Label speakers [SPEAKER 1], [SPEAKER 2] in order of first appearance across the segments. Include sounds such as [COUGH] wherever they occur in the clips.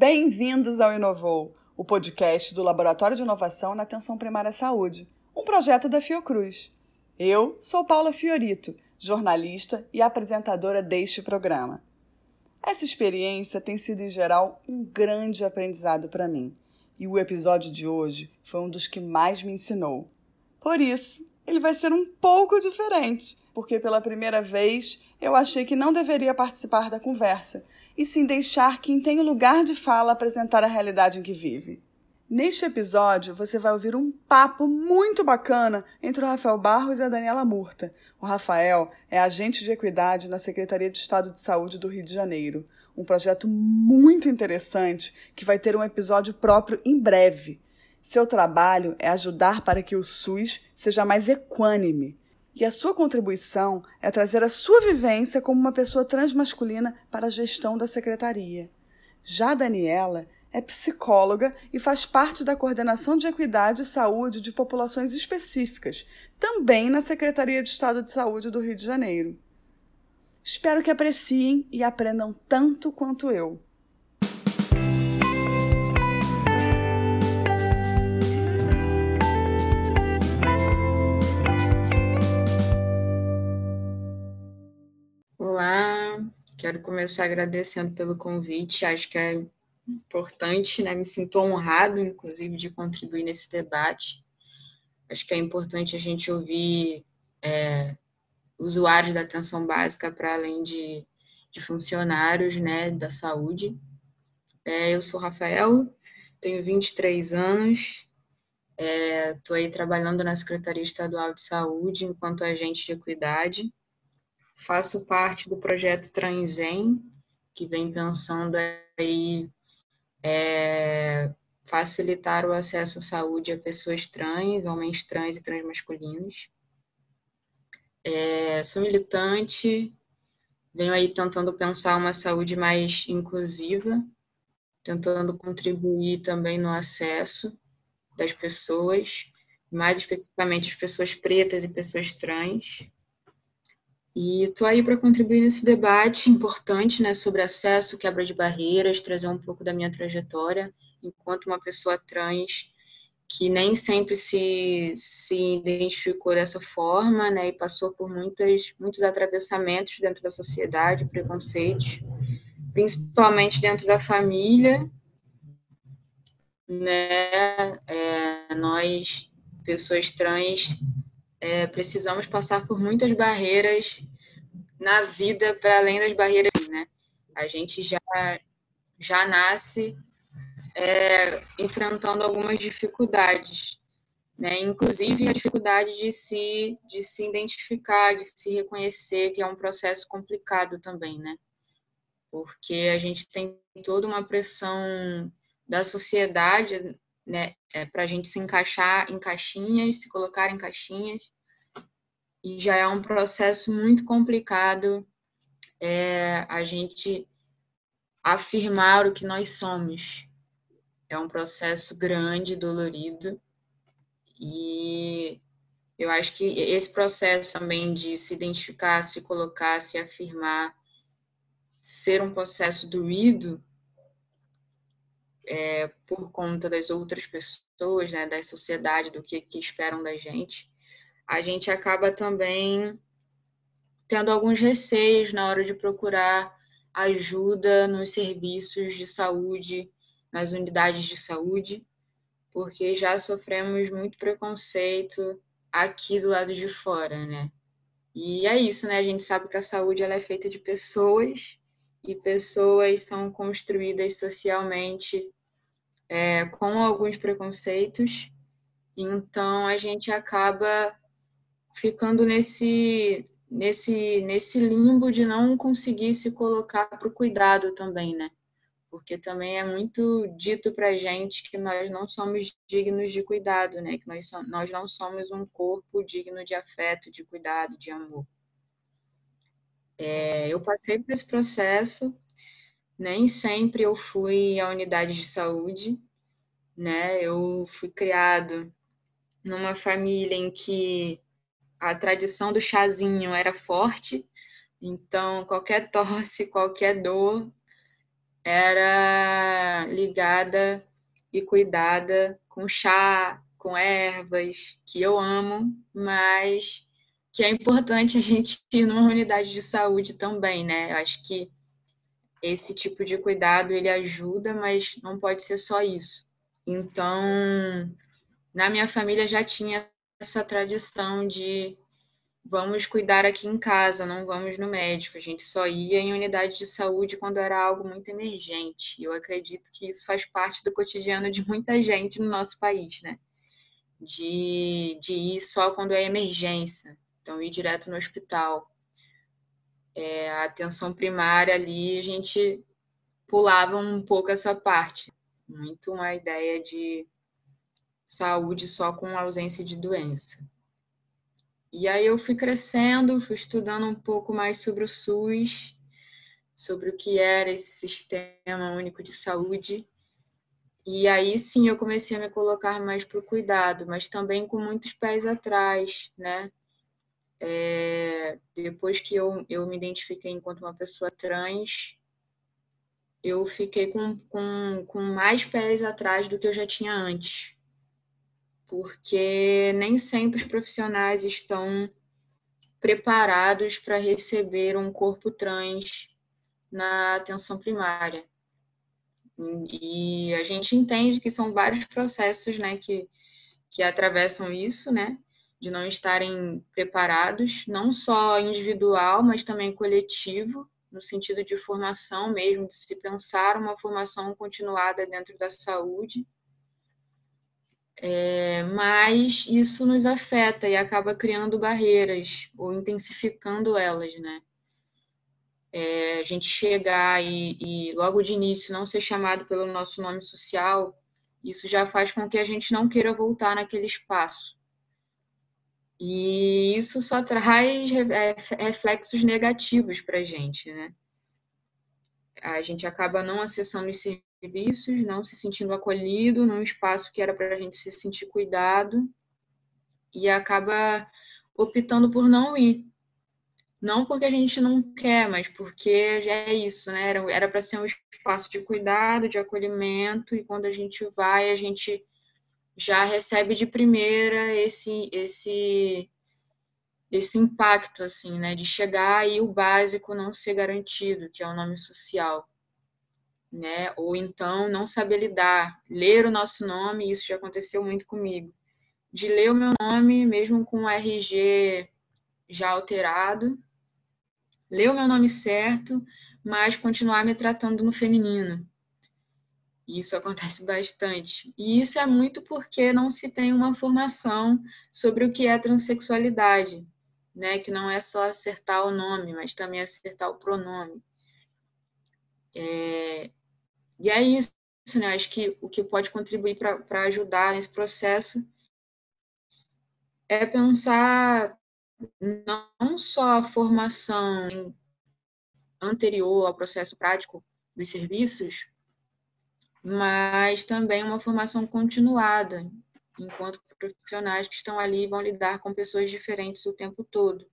[SPEAKER 1] Bem-vindos ao Inovou, o podcast do Laboratório de Inovação na Atenção Primária à Saúde, um projeto da Fiocruz. Eu sou Paula Fiorito, jornalista e apresentadora deste programa. Essa experiência tem sido, em geral, um grande aprendizado para mim, e o episódio de hoje foi um dos que mais me ensinou. Por isso, ele vai ser um pouco diferente, porque pela primeira vez eu achei que não deveria participar da conversa, e sim deixar quem tem o lugar de fala apresentar a realidade em que vive. Neste episódio, você vai ouvir um papo muito bacana entre o Rafael Barros e a Daniela Murta. O Rafael é agente de equidade na Secretaria de Estado de Saúde do Rio de Janeiro. Um projeto muito interessante que vai ter um episódio próprio em breve. Seu trabalho é ajudar para que o SUS seja mais equânime. E a sua contribuição é trazer a sua vivência como uma pessoa transmasculina para a gestão da secretaria. Já Daniela é psicóloga e faz parte da coordenação de equidade e saúde de populações específicas, também na Secretaria de Estado de Saúde do Rio de Janeiro. Espero que apreciem e aprendam tanto quanto eu.
[SPEAKER 2] Olá, quero começar agradecendo pelo convite. Acho que é importante, né? Me sinto honrado, inclusive, de contribuir nesse debate. Acho que é importante a gente ouvir é, usuários da atenção básica para além de, de, funcionários, né, da saúde. É, eu sou Rafael, tenho 23 anos, estou é, aí trabalhando na Secretaria Estadual de Saúde enquanto agente de equidade. Faço parte do projeto Transem, que vem pensando aí é, facilitar o acesso à saúde a pessoas trans, homens trans e transmasculinos. É, sou militante, venho aí tentando pensar uma saúde mais inclusiva, tentando contribuir também no acesso das pessoas, mais especificamente as pessoas pretas e pessoas trans. E estou aí para contribuir nesse debate importante né, sobre acesso, quebra de barreiras, trazer um pouco da minha trajetória enquanto uma pessoa trans que nem sempre se, se identificou dessa forma né, e passou por muitas, muitos atravessamentos dentro da sociedade, preconceitos, principalmente dentro da família. Né, é, nós, pessoas trans, é, precisamos passar por muitas barreiras na vida para além das barreiras, né? A gente já já nasce é, enfrentando algumas dificuldades, né? Inclusive a dificuldade de se de se identificar, de se reconhecer, que é um processo complicado também, né? Porque a gente tem toda uma pressão da sociedade né, é, para a gente se encaixar em caixinhas, se colocar em caixinhas, e já é um processo muito complicado é, a gente afirmar o que nós somos. É um processo grande, dolorido, e eu acho que esse processo também de se identificar, se colocar, se afirmar, ser um processo doído, é, por conta das outras pessoas, né, da sociedade, do que, que esperam da gente, a gente acaba também tendo alguns receios na hora de procurar ajuda nos serviços de saúde, nas unidades de saúde, porque já sofremos muito preconceito aqui do lado de fora, né? E é isso, né? A gente sabe que a saúde ela é feita de pessoas e pessoas são construídas socialmente é, com alguns preconceitos, então a gente acaba ficando nesse, nesse, nesse limbo de não conseguir se colocar para o cuidado também, né? Porque também é muito dito para gente que nós não somos dignos de cuidado, né? Que nós, nós não somos um corpo digno de afeto, de cuidado, de amor. É, eu passei por esse processo nem sempre eu fui à unidade de saúde, né? Eu fui criado numa família em que a tradição do chazinho era forte, então qualquer tosse, [LAUGHS] qualquer dor era ligada e cuidada com chá, com ervas, que eu amo, mas que é importante a gente [LAUGHS] ir numa unidade de saúde também, né? Eu acho que esse tipo de cuidado ele ajuda, mas não pode ser só isso. Então, na minha família já tinha essa tradição de vamos cuidar aqui em casa, não vamos no médico. A gente só ia em unidade de saúde quando era algo muito emergente. Eu acredito que isso faz parte do cotidiano de muita gente no nosso país, né? De, de ir só quando é emergência, então ir direto no hospital. É, a atenção primária ali, a gente pulava um pouco essa parte. Muito uma ideia de saúde só com ausência de doença. E aí eu fui crescendo, fui estudando um pouco mais sobre o SUS, sobre o que era esse sistema único de saúde. E aí sim eu comecei a me colocar mais para o cuidado, mas também com muitos pés atrás, né? É, depois que eu, eu me identifiquei enquanto uma pessoa trans, eu fiquei com, com, com mais pés atrás do que eu já tinha antes porque nem sempre os profissionais estão preparados para receber um corpo trans na atenção primária. E a gente entende que são vários processos né, que, que atravessam isso, né, de não estarem preparados, não só individual, mas também coletivo, no sentido de formação mesmo, de se pensar uma formação continuada dentro da saúde é, mas isso nos afeta e acaba criando barreiras ou intensificando elas, né? É, a gente chegar e, e logo de início não ser chamado pelo nosso nome social, isso já faz com que a gente não queira voltar naquele espaço. E isso só traz é, reflexos negativos para a gente, né? A gente acaba não acessando os serviços, não se sentindo acolhido num espaço que era para a gente se sentir cuidado e acaba optando por não ir. Não porque a gente não quer, mas porque já é isso, né? Era para ser um espaço de cuidado, de acolhimento, e quando a gente vai, a gente já recebe de primeira esse esse esse impacto assim, né, de chegar e o básico não ser garantido, que é o nome social né? Ou então não saber lidar, ler o nosso nome, isso já aconteceu muito comigo. De ler o meu nome, mesmo com o RG já alterado, ler o meu nome certo, mas continuar me tratando no feminino. Isso acontece [LAUGHS] bastante. E isso é muito porque não se tem uma formação sobre o que é transexualidade, né? Que não é só acertar o nome, mas também acertar o pronome. É, e é isso, né? Acho que o que pode contribuir para ajudar nesse processo é pensar não só a formação anterior ao processo prático dos serviços, mas também uma formação continuada, enquanto profissionais que estão ali vão lidar com pessoas diferentes o tempo todo.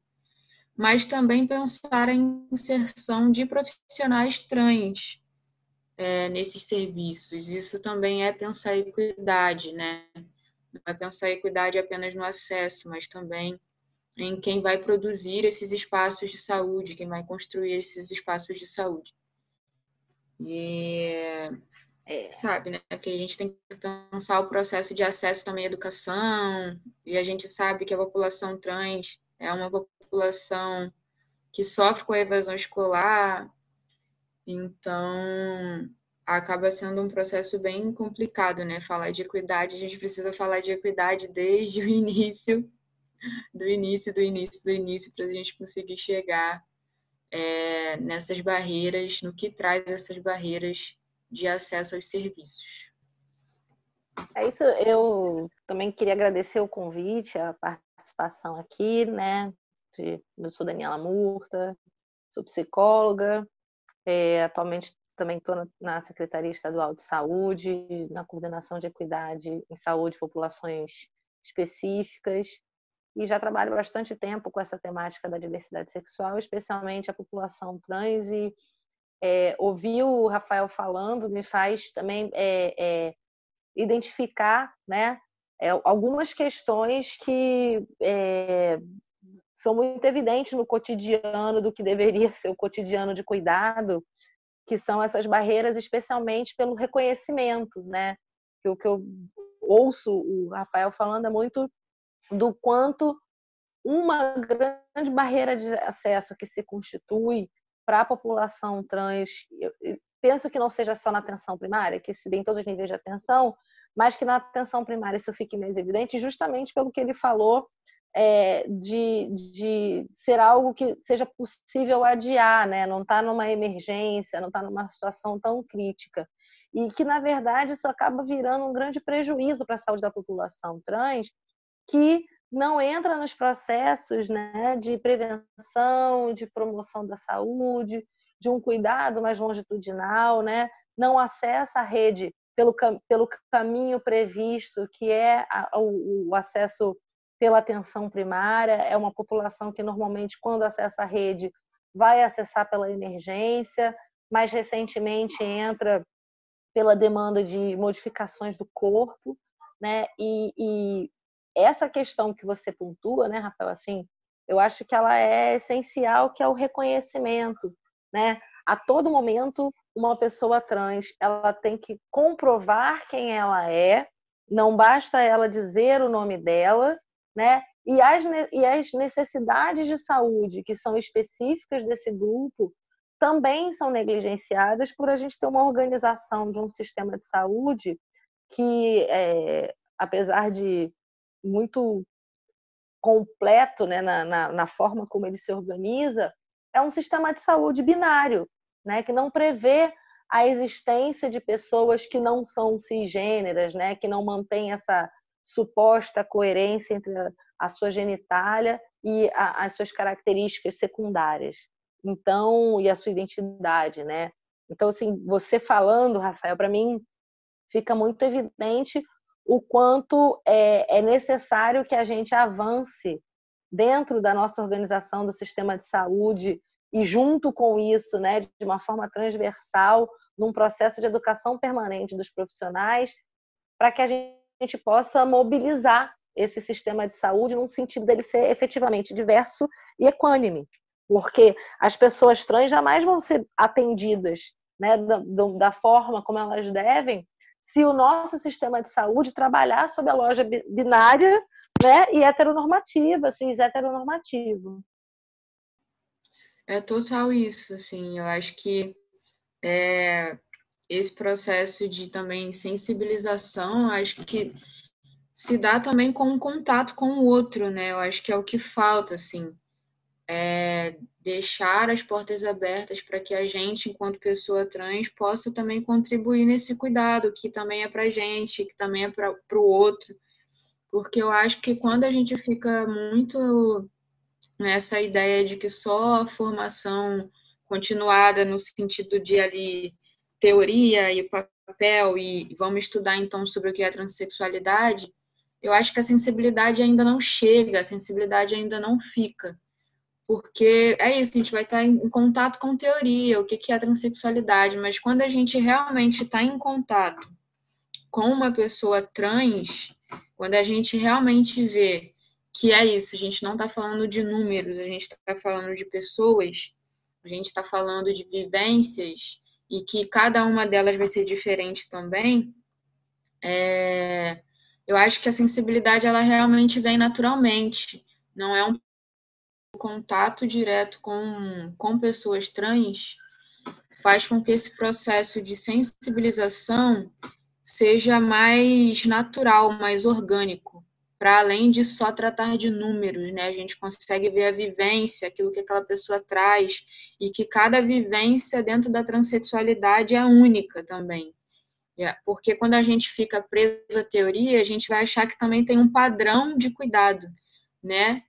[SPEAKER 2] Mas também pensar em inserção de profissionais trans, é, nesses serviços. Isso também é pensar equidade, né? Não é pensar equidade apenas no acesso, mas também em quem vai produzir esses espaços de saúde, quem vai construir esses espaços de saúde. E é, sabe, né? Porque a gente tem que pensar o processo de acesso também à educação, e a gente sabe que a população trans é uma população que sofre com a evasão escolar, então, acaba sendo um processo bem complicado, né? Falar de equidade, a gente precisa falar de equidade desde [LAUGHS] o início, do início, do início, do início, para a gente conseguir chegar é, nessas barreiras, no que traz essas barreiras de acesso aos serviços.
[SPEAKER 3] É isso, eu também queria agradecer o convite, a participação aqui, né? Eu sou Daniela Murta, sou psicóloga, é, atualmente também estou na Secretaria Estadual de Saúde, na coordenação de equidade em saúde populações específicas, e já trabalho bastante tempo com essa temática da diversidade sexual, especialmente a população trans, e é, ouvir o Rafael falando me faz também é, é, identificar né, é, algumas questões que é, são muito evidentes no cotidiano do que deveria ser o cotidiano de cuidado, que são essas barreiras, especialmente pelo reconhecimento, né? O que eu ouço o Rafael falando é muito do quanto uma grande barreira de acesso que se constitui para a população trans, eu penso que não seja só na atenção primária, que se dê em todos os níveis de atenção, mas que na atenção primária isso fique mais evidente, justamente pelo que ele falou é, de, de ser algo que seja possível adiar, né? não está numa emergência, não está numa situação tão crítica. E que, na verdade, isso acaba virando um grande prejuízo para a saúde da população trans, que não entra nos processos né, de prevenção, de promoção da saúde, de um cuidado mais longitudinal, né? não acessa a rede pelo, pelo caminho previsto, que é a, o, o acesso pela atenção primária, é uma população que normalmente, quando acessa a rede, vai acessar pela emergência, mais recentemente entra pela demanda de modificações do corpo, né? E, e essa questão que você pontua, né, Rafael, assim, eu acho que ela é essencial, que é o reconhecimento, né? A todo momento, uma pessoa trans, ela tem que comprovar quem ela é, não basta ela dizer o nome dela, né? E as, e as necessidades de saúde que são específicas desse grupo também são negligenciadas por a gente ter uma organização de um sistema de saúde que, é, apesar de muito completo né, na, na, na, forma como ele se organiza, é um sistema de saúde binário, né, que não prevê a existência de pessoas que não são cisgêneras, né, que não mantém essa suposta coerência entre a, a sua genitália e a, as suas características secundárias. Então, e a sua identidade, né? Então, assim, você falando, Rafael, para mim fica muito evidente o quanto é, é necessário que a gente avance dentro da nossa organização do sistema de saúde e junto com isso, né, de uma forma transversal, num processo de educação permanente dos profissionais, para que a gente possa mobilizar esse sistema de saúde num sentido dele ser efetivamente diverso e equânime, porque as pessoas trans jamais vão ser atendidas né, da, da forma como elas devem se o nosso sistema de saúde trabalhar sob a loja binária né, e heteronormativa, cis heteronormativo.
[SPEAKER 2] É total isso, assim, eu acho que é, esse processo de também sensibilização, acho que se dá também com um contato com o outro, né? Eu acho que é o que falta, assim é, deixar as portas abertas para que a gente, enquanto pessoa trans, possa também contribuir nesse cuidado, que também é para a gente, que também é para o outro. Porque eu acho que quando a gente fica muito nessa ideia de que só a formação continuada no sentido de ali teoria e papel e vamos estudar então sobre o que é transexualidade, eu acho que a sensibilidade ainda não chega, a sensibilidade ainda não fica porque é isso, a gente vai estar em contato com teoria, o que é a transexualidade, mas quando a gente realmente está em contato com uma pessoa trans, quando a gente realmente vê que é isso, a gente não está falando de números, a gente está falando de pessoas, a gente está falando de vivências e que cada uma delas vai ser diferente também, é, eu acho que a sensibilidade ela realmente vem naturalmente, não é um contato direto com, com pessoas trans faz com que esse processo de sensibilização seja mais natural, mais orgânico, para além de só tratar de números, né? A gente consegue ver a vivência, aquilo que aquela pessoa traz, e que cada vivência dentro da transexualidade é única também. É, porque quando a gente fica preso à teoria, a gente vai achar que também tem um padrão de cuidado, né?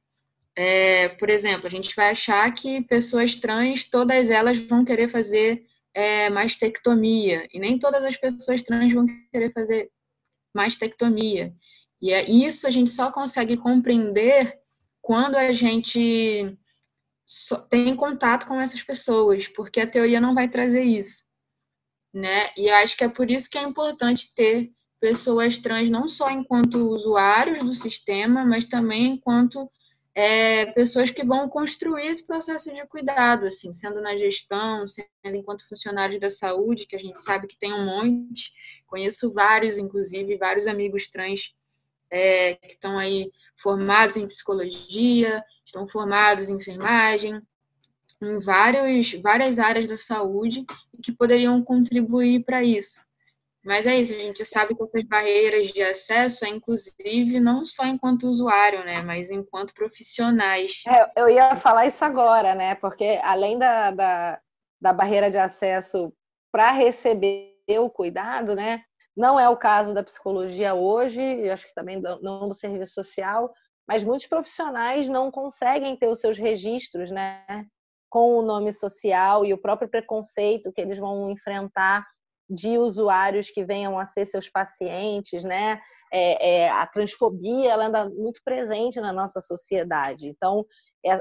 [SPEAKER 2] É, por exemplo, a gente vai achar que pessoas trans, todas elas vão querer fazer é, mastectomia, e nem todas as pessoas trans vão querer fazer mastectomia. E é, isso a gente só consegue compreender quando a gente tem contato com essas pessoas, porque a teoria não vai trazer isso, né? E acho que é por isso que é importante ter pessoas trans não só enquanto usuários do sistema, mas também enquanto é, pessoas que vão construir esse processo de cuidado, assim, sendo na gestão, sendo enquanto funcionários da saúde, que a gente sabe que tem um monte, conheço vários, inclusive, vários amigos trans é, que estão aí formados em psicologia, estão formados em enfermagem, em vários, várias áreas da saúde e que poderiam contribuir para isso. Mas é isso, a gente sabe que essas barreiras de acesso é inclusive não só enquanto usuário, né, mas enquanto profissionais.
[SPEAKER 3] É, eu ia falar isso agora, né, porque além da, da, da barreira de acesso para receber o cuidado, né, não é o caso da psicologia hoje, acho que também não do serviço social, mas muitos profissionais não conseguem ter os seus registros, né, com o nome social e o próprio preconceito que eles vão enfrentar de usuários que venham a ser seus pacientes, né? É, é, a transfobia ela anda muito presente na nossa sociedade. Então,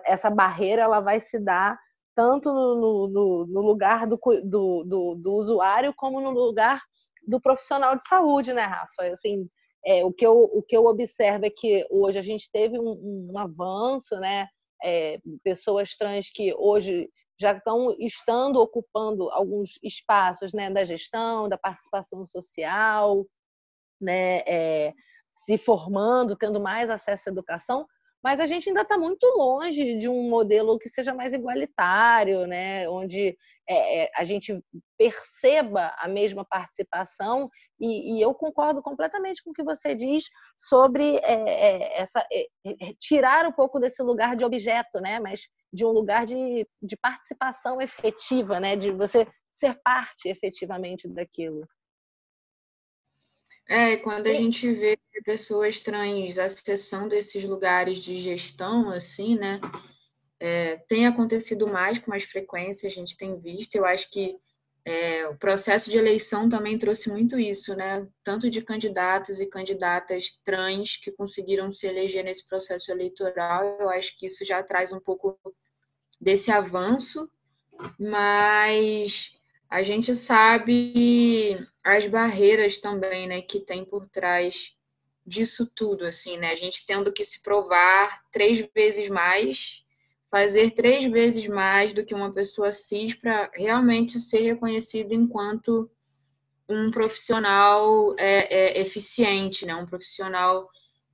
[SPEAKER 3] essa barreira ela vai se dar tanto no, no, no lugar do, do, do, do, usuário como no lugar do profissional de saúde, né, Rafa? Assim, é, o, que eu, o que eu observo é que hoje a gente teve um, um avanço, né? É, pessoas trans que hoje já estão estando ocupando alguns espaços né, da gestão, da participação social, né, é, se formando, tendo mais acesso à educação, mas a gente ainda está muito longe de um modelo que seja mais igualitário, né? onde é, é, a gente perceba a mesma participação, e, e, eu concordo completamente com o que você diz sobre é, é essa, é, tirar um pouco desse lugar de objeto, né? mas de um lugar de, de participação efetiva, né? de você ser parte efetivamente daquilo.
[SPEAKER 2] É, quando a gente vê pessoas trans acessando esses lugares de gestão, assim, né? É, tem acontecido mais com mais frequência, a gente tem visto. Eu acho que é, o processo de eleição também trouxe muito isso, né? Tanto de candidatos e candidatas trans que conseguiram se eleger nesse processo eleitoral. Eu acho que isso já traz um pouco desse avanço, mas a gente sabe as barreiras também, né, que tem por trás disso tudo, assim, né? A gente tendo que se provar três vezes mais, fazer três vezes mais do que uma pessoa cis para realmente ser reconhecido enquanto um profissional é, é, eficiente, né? Um profissional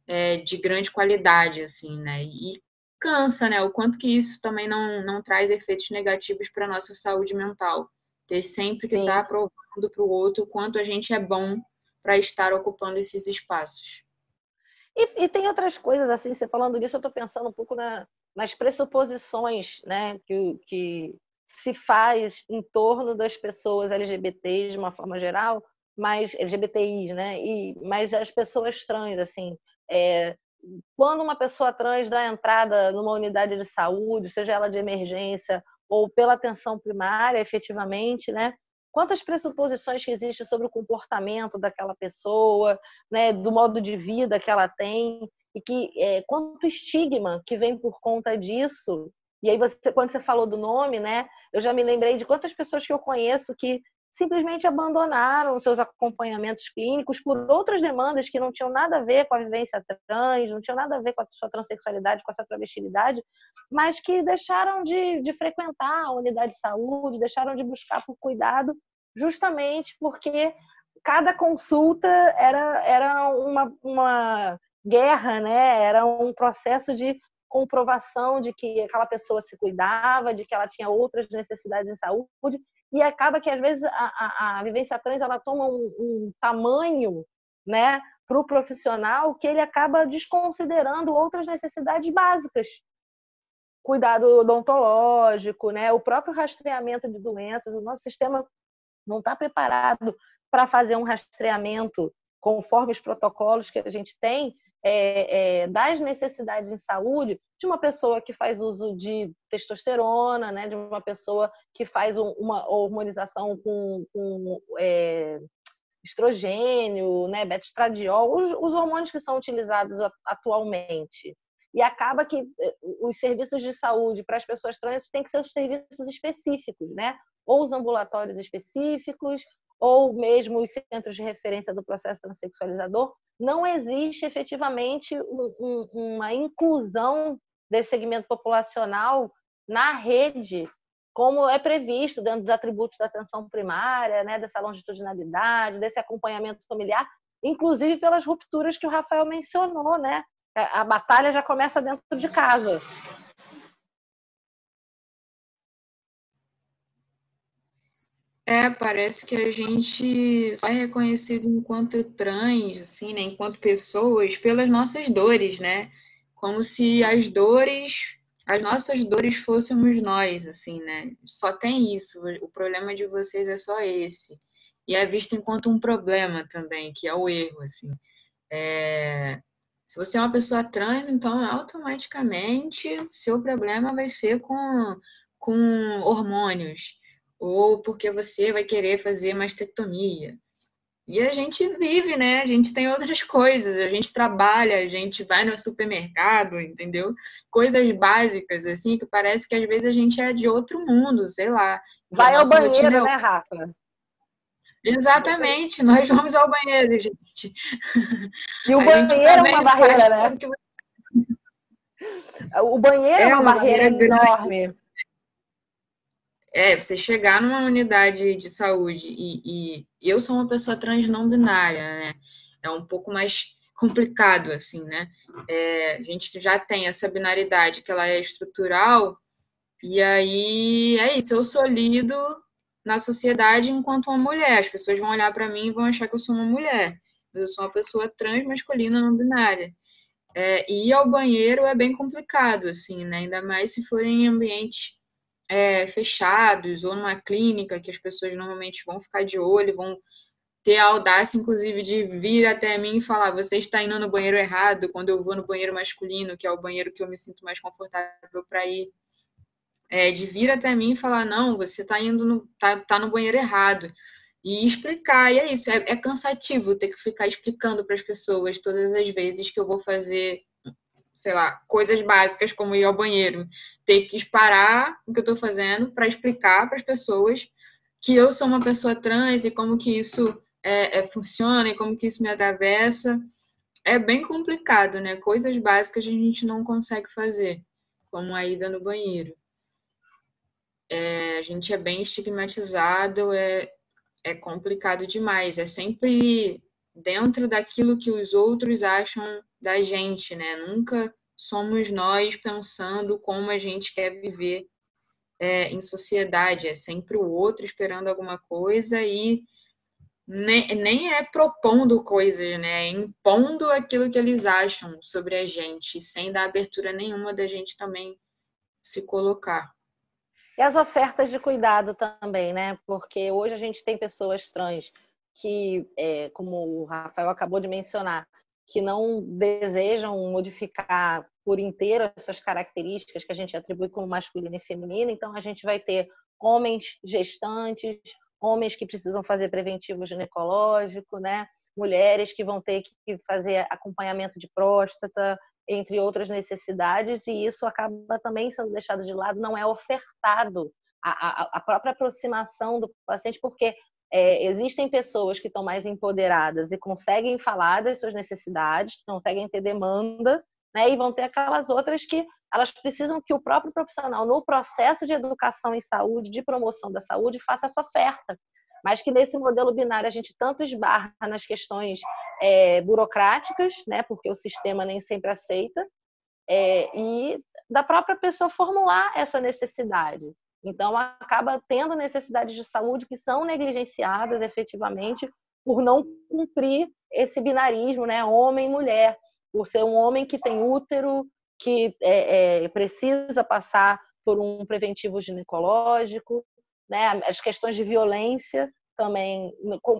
[SPEAKER 2] é, de grande qualidade, assim, né? E cansa, né? O quanto que isso também não, não traz efeitos negativos para nossa saúde mental ter sempre que estar tá provando para o outro o quanto a gente é bom para estar ocupando esses espaços.
[SPEAKER 3] E, e, tem outras coisas, assim, você falando disso, eu estou pensando um pouco na, nas pressuposições né, que, que se faz em torno das pessoas LGBTs de uma forma geral, mas LGBTIs, né? E, mas as pessoas trans, assim, é, quando uma pessoa trans dá entrada numa unidade de saúde, seja ela de emergência ou pela atenção primária, efetivamente, né? Quantas pressuposições que existem sobre o comportamento daquela pessoa, né? Do modo de vida que ela tem e que é, quanto estigma que vem por conta disso. E aí você, quando você falou do nome, né? Eu já me lembrei de quantas pessoas que eu conheço que simplesmente abandonaram seus acompanhamentos clínicos por outras demandas que não tinham nada a ver com a vivência trans, não tinham nada a ver com a sua transexualidade, com a sua travestilidade, mas que deixaram de, de frequentar a unidade de saúde, deixaram de buscar por cuidado, justamente porque cada consulta era, era uma, uma guerra, né? era um processo de comprovação de que aquela pessoa se cuidava, de que ela tinha outras necessidades em saúde, e acaba que às vezes a, a, a vivência trans ela toma um, um tamanho, né, para o profissional que ele acaba desconsiderando outras necessidades básicas, cuidado odontológico, né, o próprio rastreamento de doenças. O nosso sistema não está preparado para fazer um rastreamento conforme os protocolos que a gente tem é, é, das necessidades em saúde de uma pessoa que faz uso de testosterona, né, de uma pessoa que faz um, uma hormonização com, com é, estrogênio, né, beta-estradiol, os, os, hormônios que são utilizados atualmente. e acaba que eh, os serviços de saúde para as pessoas trans têm que ser os serviços específicos, né? Ou os ambulatórios específicos, ou mesmo os centros de referência do processo transexualizador. Não existe efetivamente um, um, uma inclusão desse segmento populacional na rede, como é previsto dentro dos atributos da atenção primária, né, dessa longitudinalidade, desse acompanhamento familiar, inclusive pelas rupturas que o Rafael mencionou, né? A batalha já começa dentro de casa.
[SPEAKER 2] É, parece que a gente só é reconhecido enquanto trans, assim, né, enquanto pessoas, pelas nossas dores, né? Como se as dores, as nossas dores fôssemos nós, assim, né? Só tem isso. O problema de vocês é só esse. E é visto enquanto um problema também, que é o erro, assim. É... Se você é uma pessoa trans, então automaticamente seu problema vai ser com, com hormônios ou porque você vai querer fazer mastectomia. E a gente vive, né? A gente tem outras coisas, a gente trabalha, a gente vai no supermercado, entendeu? Coisas básicas, assim, que parece que às vezes a gente é de outro mundo, sei lá.
[SPEAKER 3] Vai ao banheiro, é... né, Rafa?
[SPEAKER 2] Exatamente, nós vamos ao banheiro, gente.
[SPEAKER 3] E o a banheiro é uma barreira, né? Que... O banheiro é, é uma, uma barreira, barreira enorme.
[SPEAKER 2] É, você chegar numa unidade de saúde e, e, eu sou uma pessoa trans não binária, né? É um pouco mais complicado, assim, né? É, a gente já tem essa binaridade que ela é estrutural, e aí é isso, eu sou lido na sociedade enquanto uma mulher. As pessoas vão olhar para mim e vão achar que eu sou uma mulher, mas eu sou uma pessoa trans masculina não binária. É, e ir ao banheiro é bem complicado, assim, né? Ainda mais se for em ambientes é, fechados ou numa clínica que as pessoas normalmente vão ficar de olho, vão ter a audácia, inclusive, de vir até mim e falar: você está indo no banheiro errado, quando eu vou no banheiro masculino, que é o banheiro que eu me sinto mais confortável para ir. É, de vir até mim e falar: não, você está indo no, tá, tá no banheiro errado. E explicar, e é isso, é, é cansativo ter que ficar explicando para as pessoas todas as vezes que eu vou fazer sei lá, coisas básicas como ir ao banheiro, ter que parar o que eu estou fazendo para explicar para as pessoas que eu sou uma pessoa trans e como que isso é, é, funciona e como que isso me atravessa. É bem complicado, né? Coisas básicas a gente não consegue fazer, como a ida no banheiro. É, a gente é bem estigmatizado, é, é complicado demais. É sempre dentro daquilo que os outros acham da gente, né? Nunca somos nós pensando como a gente quer viver é, em sociedade. É sempre o outro esperando alguma coisa e nem, nem é propondo coisas, né? É impondo aquilo que eles acham sobre a gente, sem dar abertura nenhuma da gente também se colocar.
[SPEAKER 3] E as ofertas de cuidado também, né? Porque hoje a gente tem pessoas trans que, é, como o Rafael acabou de mencionar, que não desejam modificar por inteiro essas características que a gente atribui como masculina e feminina. Então, a gente vai ter homens gestantes, homens que precisam fazer preventivo ginecológico, né? mulheres que vão ter que fazer acompanhamento de próstata, entre outras necessidades, e isso acaba também sendo deixado de lado, não é ofertado a, a, a própria aproximação do paciente, porque é, existem pessoas que estão mais empoderadas e conseguem falar das suas necessidades, conseguem ter demanda, né? E vão ter aquelas outras que elas precisam que o próprio profissional, no processo de educação em saúde, de promoção da saúde, faça essa oferta. Mas que nesse modelo binário a gente tanto esbarra nas questões é, burocráticas, né? Porque o sistema nem sempre aceita, é, e da própria pessoa formular essa necessidade. Então, acaba tendo necessidades de saúde que são negligenciadas efetivamente por não cumprir esse binarismo, né? Homem e mulher. Por ser um homem que tem útero, que é, é, precisa passar por um preventivo ginecológico, né? As questões de violência também.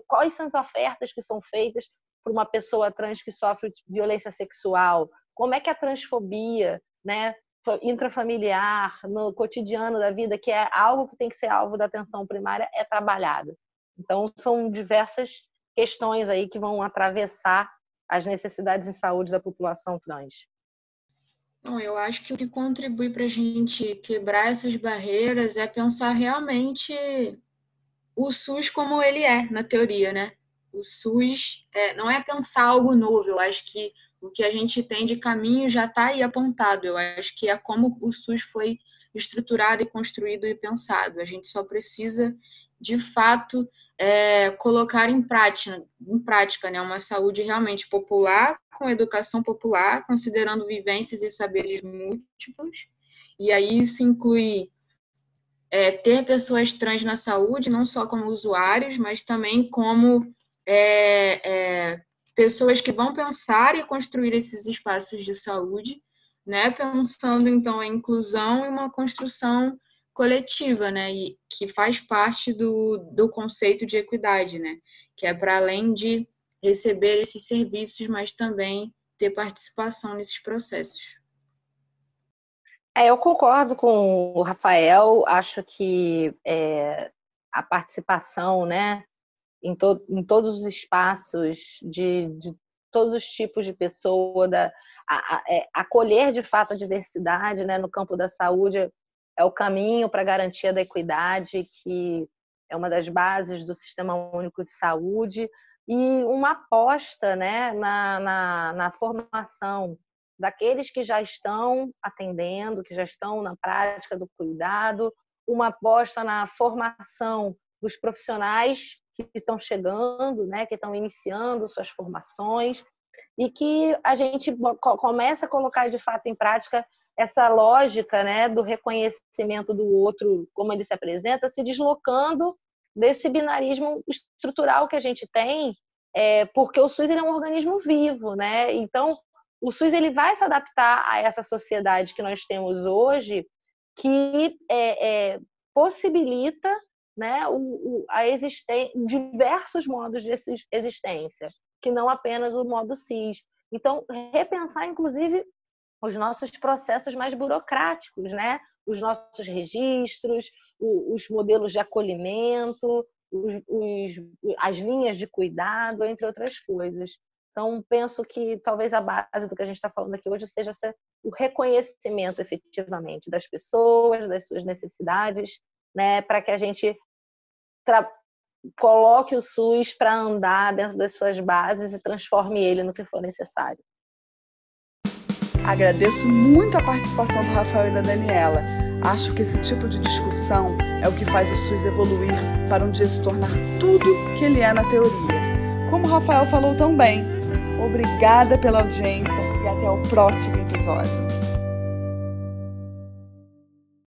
[SPEAKER 3] Quais são as ofertas que são feitas para uma pessoa trans que sofre violência sexual? Como é que a transfobia, né? Intrafamiliar, no cotidiano da vida, que é algo que tem que ser alvo da atenção primária, é trabalhado. Então, são diversas questões aí que vão atravessar as necessidades em saúde da população trans.
[SPEAKER 2] Não, eu acho que o que contribui para a gente quebrar essas barreiras é pensar realmente o SUS como ele é na teoria, né? O SUS é, não é pensar algo novo, eu acho que o que a gente tem de caminho já está aí apontado. Eu acho que é como o SUS foi estruturado e construído e pensado. A gente só precisa, de fato, é, colocar em prática, em prática né, uma saúde realmente popular, com educação popular, considerando vivências e saberes múltiplos. E aí isso inclui é, ter pessoas trans na saúde, não só como usuários, mas também como é, é pessoas que vão pensar e construir esses espaços de saúde, né, pensando então a inclusão e uma construção coletiva, né, e que faz parte do, do conceito de equidade, né, que é para além de receber esses serviços, mas também ter participação nesses processos.
[SPEAKER 3] É, eu concordo com o Rafael, acho que é, a participação, né, em, to, em todos os espaços de, de todos os tipos de pessoa, da, a, a, é, acolher de fato a diversidade né, no campo da saúde é o caminho para a garantia da equidade, que é uma das bases do Sistema Único de Saúde, e uma aposta né, na, na, na formação daqueles que já estão atendendo, que já estão na prática do cuidado, uma aposta na formação dos profissionais que estão chegando, né, que estão iniciando suas formações e que a gente começa a colocar de fato em prática essa lógica, né, do reconhecimento do outro, como ele se apresenta, se deslocando desse binarismo estrutural que a gente tem, é, porque o SUS é um organismo vivo, né? Então, o SUS ele vai se adaptar a essa sociedade que nós temos hoje, que é, é, possibilita né, o, o, a diversos modos de existência, que não apenas o modo cis. Então, repensar, inclusive, os nossos processos mais burocráticos, né? os nossos registros, os, modelos de acolhimento, os, os, as linhas de cuidado, entre outras coisas. Então, penso que talvez a base do que a gente está falando aqui hoje seja o reconhecimento efetivamente das pessoas, das suas necessidades, né, para que a gente coloque o SUS para andar dentro das suas bases e transforme ele no que for necessário.
[SPEAKER 1] Agradeço muito a participação do Rafael e da Daniela. Acho que esse tipo de discussão é o que faz o SUS evoluir para um dia se tornar tudo que ele é na teoria. Como o Rafael falou tão bem, obrigada pela audiência e até o próximo episódio.